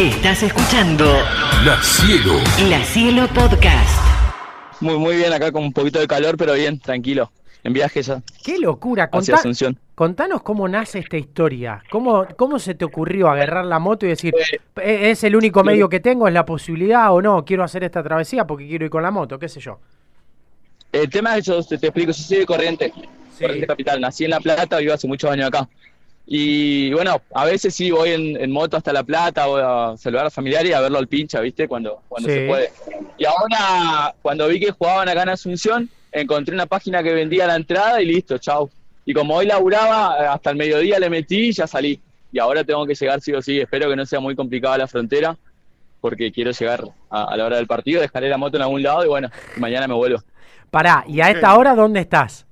Estás escuchando La Cielo. La Cielo Podcast. Muy, muy bien, acá con un poquito de calor, pero bien, tranquilo. En viaje ya, ¡Qué locura! Contá- Asunción. contanos cómo nace esta historia. ¿Cómo, ¿Cómo se te ocurrió agarrar la moto y decir, "E- es el único medio que tengo, es la posibilidad o no, quiero hacer esta travesía porque quiero ir con la moto, qué sé yo? El tema es, yo te, te explico, yo soy de Corrientes, Corrientes Capital. Nací en La Plata, vivo hace muchos años acá. Y bueno, a veces sí voy en, en moto hasta La Plata, voy a saludar a familiares y a verlo al pincha, ¿viste? Cuando, cuando Sí. se puede. Y ahora, cuando vi que jugaban acá en Asunción, encontré una página que vendía la entrada y listo, chau. Y como hoy laburaba, hasta el mediodía le metí y ya salí. Y ahora tengo que llegar sí o sí. Espero que no sea muy complicada la frontera, porque quiero llegar a, a la hora del partido, dejaré la moto en algún lado y bueno, mañana me vuelvo. Pará, ¿y a esta hora dónde estás?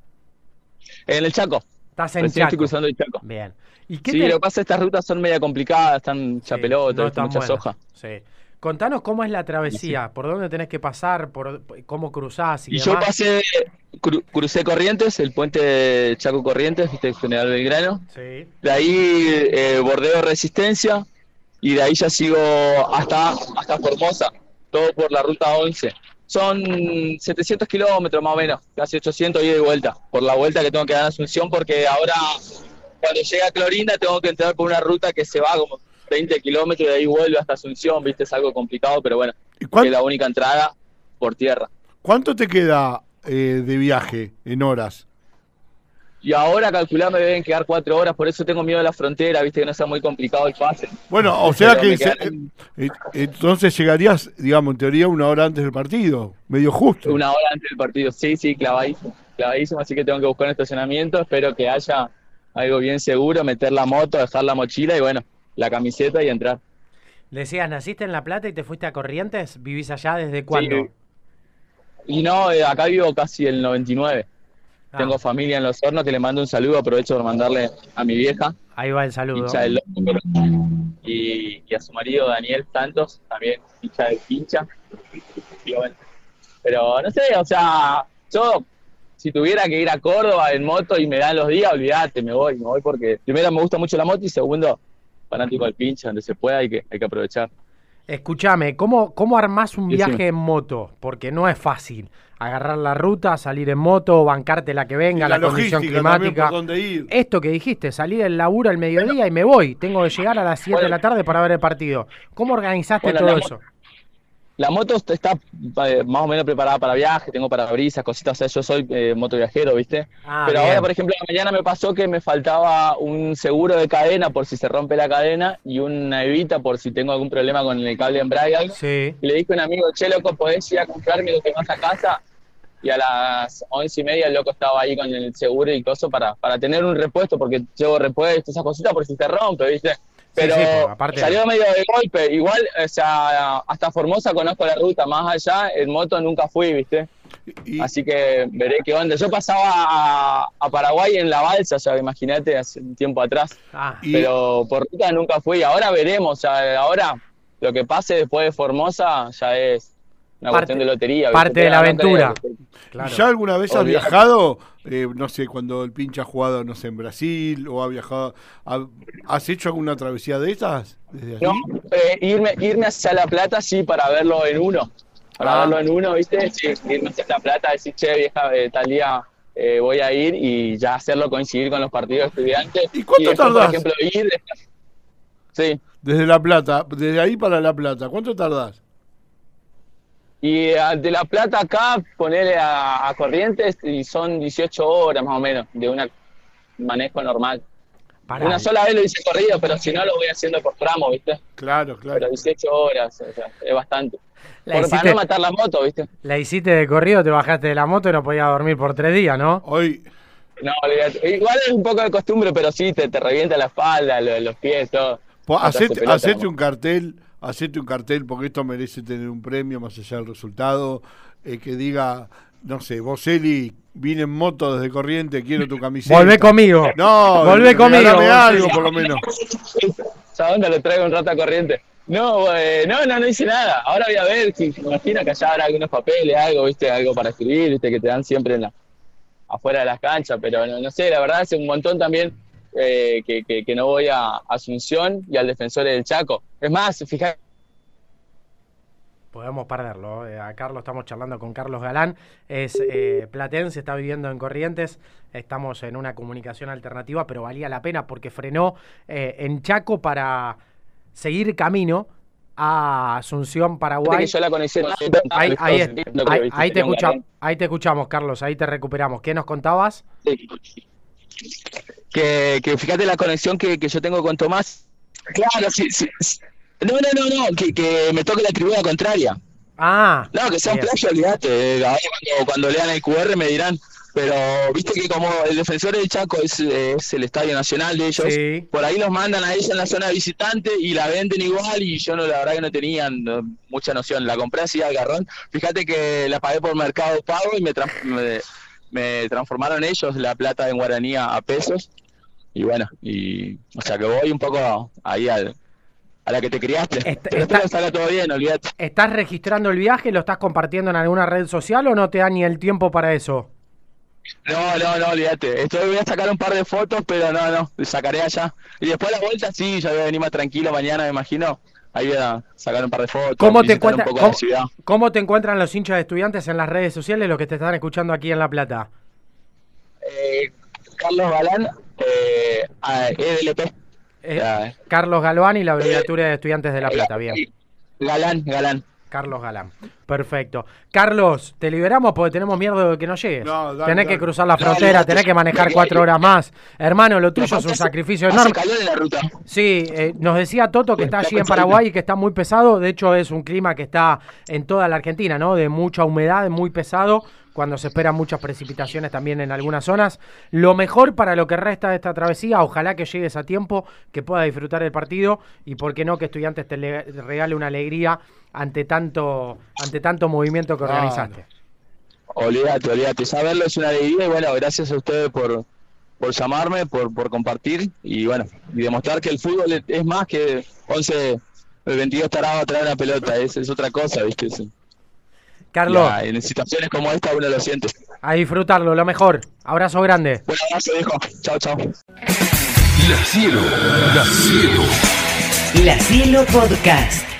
En el Chaco. Estás en Recién estoy Chaco. cruzando el Chaco. Bien. ¿Y qué Sí, te- lo que pasa es que estas rutas son media complicadas, están Sí, chapelotas, no ¿viste? están mucha buenas. soja. Sí. Contanos cómo es la travesía, por dónde tenés que pasar, por cómo cruzás y, Y yo pasé, cru- crucé Corrientes, el puente Chaco Corrientes, ¿viste? General Belgrano. Sí. De ahí eh, bordeo Resistencia y de ahí ya sigo hasta, hasta Formosa, todo por la ruta 11. Son 700 kilómetros más o menos, casi 800 ida y vuelta, por la vuelta que tengo que dar a Asunción, porque ahora cuando llega a Clorinda tengo que entrar por una ruta que se va como 20 kilómetros y de ahí vuelve hasta Asunción, viste, es algo complicado, pero bueno, ¿Y es la única entrada por tierra. ¿Cuánto te queda eh, de viaje en horas? Y ahora calcular me deben quedar cuatro horas, por eso tengo miedo de la frontera, viste, que no sea muy complicado el pase. Bueno, o sea que se- quedan- eh, entonces llegarías, digamos, en teoría una hora antes del partido, medio justo. Una hora antes del partido, sí, sí, clavadísimo, clavadísimo, así que tengo que buscar un estacionamiento, espero que haya algo bien seguro, meter la moto, dejar la mochila y bueno, la camiseta y entrar. Decías, naciste en La Plata y te fuiste a Corrientes, ¿vivís allá desde cuándo? Sí. Y no, eh, acá vivo casi el 99. Ah, Tengo familia en Los Hornos que le mando un saludo, aprovecho por mandarle a mi vieja, ahí va el saludo. hincha del Loco, y, y a su marido Daniel Santos, también hincha del pincha. Pero no sé, o sea, yo si tuviera que ir a Córdoba en moto y me dan los días, olvídate, me voy, me voy porque primero me gusta mucho la moto y segundo, fanático del pincha, donde se pueda hay que, hay que aprovechar. Escúchame, ¿cómo, ¿cómo armás un viaje en moto? Porque no es fácil. Agarrar la ruta, salir en moto, bancarte la que venga, Y la, condición climática. ir. Esto que dijiste, salir del laburo al mediodía y me voy. Tengo que llegar a las 7 de la tarde para ver el partido. ¿Cómo organizaste Bueno, todo la eso? La moto está eh, más o menos preparada para viaje, tengo parabrisas, cositas, o sea, yo soy eh, motoviajero, ¿viste? Ah, Pero bien. ahora, por ejemplo, mañana me pasó que me faltaba un seguro de cadena por si se rompe la cadena y una evita por si tengo algún problema con el cable embrague o algo. Sí. Y le dije a un amigo, che, loco, ¿podés ir a comprarme lo que más a casa? Y a las once y media el loco estaba ahí con el seguro y coso para, para tener un repuesto, porque llevo repuestos, esas cositas por si se rompe, ¿viste? Pero sí, porque aparte- salió medio de golpe. Igual, o sea, hasta Formosa conozco la ruta, más allá en moto nunca fui, ¿viste? Y- Así que veré qué onda. Yo pasaba a, a Paraguay en la balsa, ya imagínate, hace un tiempo atrás. Ah, y- Pero por ruta nunca fui. Ahora veremos, ya, ahora lo que pase después de Formosa ya es una Parte- cuestión de lotería. ¿viste? parte de la no aventura. Claro. ¿Ya alguna vez has viajado? Eh, no sé, cuando el pinche ha jugado, no sé, en Brasil o ha viajado. ha- ¿Has hecho alguna travesía de esas? Desde allí? No, eh, irme, irme hacia La Plata sí para verlo en uno. Para Ah. verlo en uno, ¿viste? Sí, irme hacia La Plata, decir, che, vieja, eh, tal día eh, voy a ir y ya hacerlo coincidir con los partidos de estudiantes. ¿Y cuánto después, Por tardás? ejemplo, ir. después- Sí. Desde La Plata, desde ahí para La Plata, ¿cuánto tardás? Y eh, de La Plata acá, ponerle a, a Corrientes y son 18 horas más o menos de un manejo normal. Pará. Una sola vez lo hice corrido, pero si no lo voy haciendo por tramo, ¿viste? Claro, claro. Pero 18 horas, o sea, es bastante. La Por- para hiciste- no matar la moto, ¿viste? La hiciste de corrido, te bajaste de la moto y no podías dormir por tres días, ¿no? Hoy, No. Igual es un poco de costumbre, pero sí, te, te revienta la espalda, lo- los pies, todo. hace hacete, pelota, hacete un cartel, hacete un cartel porque esto merece tener un premio más allá del resultado, eh, que diga, no sé, vos Eli, vine en moto desde Corriente, quiero tu camiseta. Volvé conmigo. No, Volvé conmigo, algo por lo menos. ¿Sabes dónde lo traigo un rato a corriente? No, eh, no, no, no hice nada. Ahora voy a ver si me imagino que allá habrá algunos papeles, algo, viste, algo para escribir, viste, que te dan siempre en la, afuera de las canchas, pero no, no sé, la verdad hace un montón también eh, que, que- que no voy a Asunción y al defensor del Chaco. Es más, fíjate. Podemos perderlo. eh, A Carlos estamos charlando con Carlos Galán. Es eh, platense, está viviendo en Corrientes. Estamos en una comunicación alternativa, pero valía la pena porque frenó eh, en Chaco para seguir camino a Asunción, Paraguay. que yo la conexión. Ahí, ahí, es- ahí- ahí te escucha- ahí te escuchamos, Carlos. Ahí te recuperamos. ¿Qué nos contabas? Que, que fíjate la conexión que, que yo tengo con Tomás. Claro, sí, sí. No, no, no, no, que, que me toque la tribuna contraria. Ah, No, que sea un plagio, olvídate. Ahora cuando, cuando lean el QR me dirán. Pero viste que como el defensor del Chaco es, es el estadio nacional de ellos, Sí. por ahí los mandan a ella en la zona visitante y la venden igual y yo no la verdad que no tenía no, mucha noción. La compré así al garrón. Fíjate que la pagué por Mercado Pago y me, me, me transformaron ellos la plata en guaraní a, pesos. Y bueno, y o sea que voy un poco ahí al, a la que te criaste. Está- Pero está- todo bien, olvídate. ¿Estás registrando el viaje? ¿Lo estás compartiendo en alguna red social o no te da ni el tiempo para eso? No, no, no, olvídate. Estoy, voy a sacar un par de fotos, pero no, no, sacaré allá. Y después la vuelta, sí, ya voy a venir más tranquilo mañana, me imagino. Ahí voy a sacar un par de fotos. ¿Cómo te, un encuentra- poco cómo- la ciudad. cómo te encuentran los hinchas de estudiantes en las redes sociales, los que te están escuchando aquí en La Plata? Eh, Carlos Galán, eh, EDLP. Eh, Carlos Galván y la abreviatura de estudiantes de La Plata, bien. Galán, Galán. Carlos Galán. Perfecto. Carlos, te liberamos porque tenemos miedo de que no llegues. No, dale, tenés que dale. cruzar la frontera, no, tenés que manejar dale, cuatro dale. horas más. Hermano, lo tuyo es un Hace- sacrificio hace enorme. calor en la ruta. Sí, eh, nos decía Toto que está Está allí en. Paraguay y que está muy pesado. De hecho, es un clima que está en toda la Argentina, ¿no? De mucha humedad, muy pesado, cuando se esperan muchas precipitaciones también en algunas zonas. Lo mejor para lo que resta de esta travesía, ojalá que llegues a tiempo, que puedas disfrutar el partido y, por qué no, que Estudiantes te le- regale una alegría ante tanto, ante tanto movimiento que organizaste. Olvídate, olvídate. Saberlo es una alegría y bueno, gracias a ustedes por, por llamarme, por, por compartir y bueno, y demostrar que el fútbol es- más que 11, el 22 tarados a traer una pelota, es, es otra cosa, ¿viste? Es- Carlos, ya, en situaciones como esta uno lo siente. a disfrutarlo, lo mejor. Abrazo grande. Un abrazo, viejo. Chao, chao. La Cielo, La Cielo. La Cielo Podcast.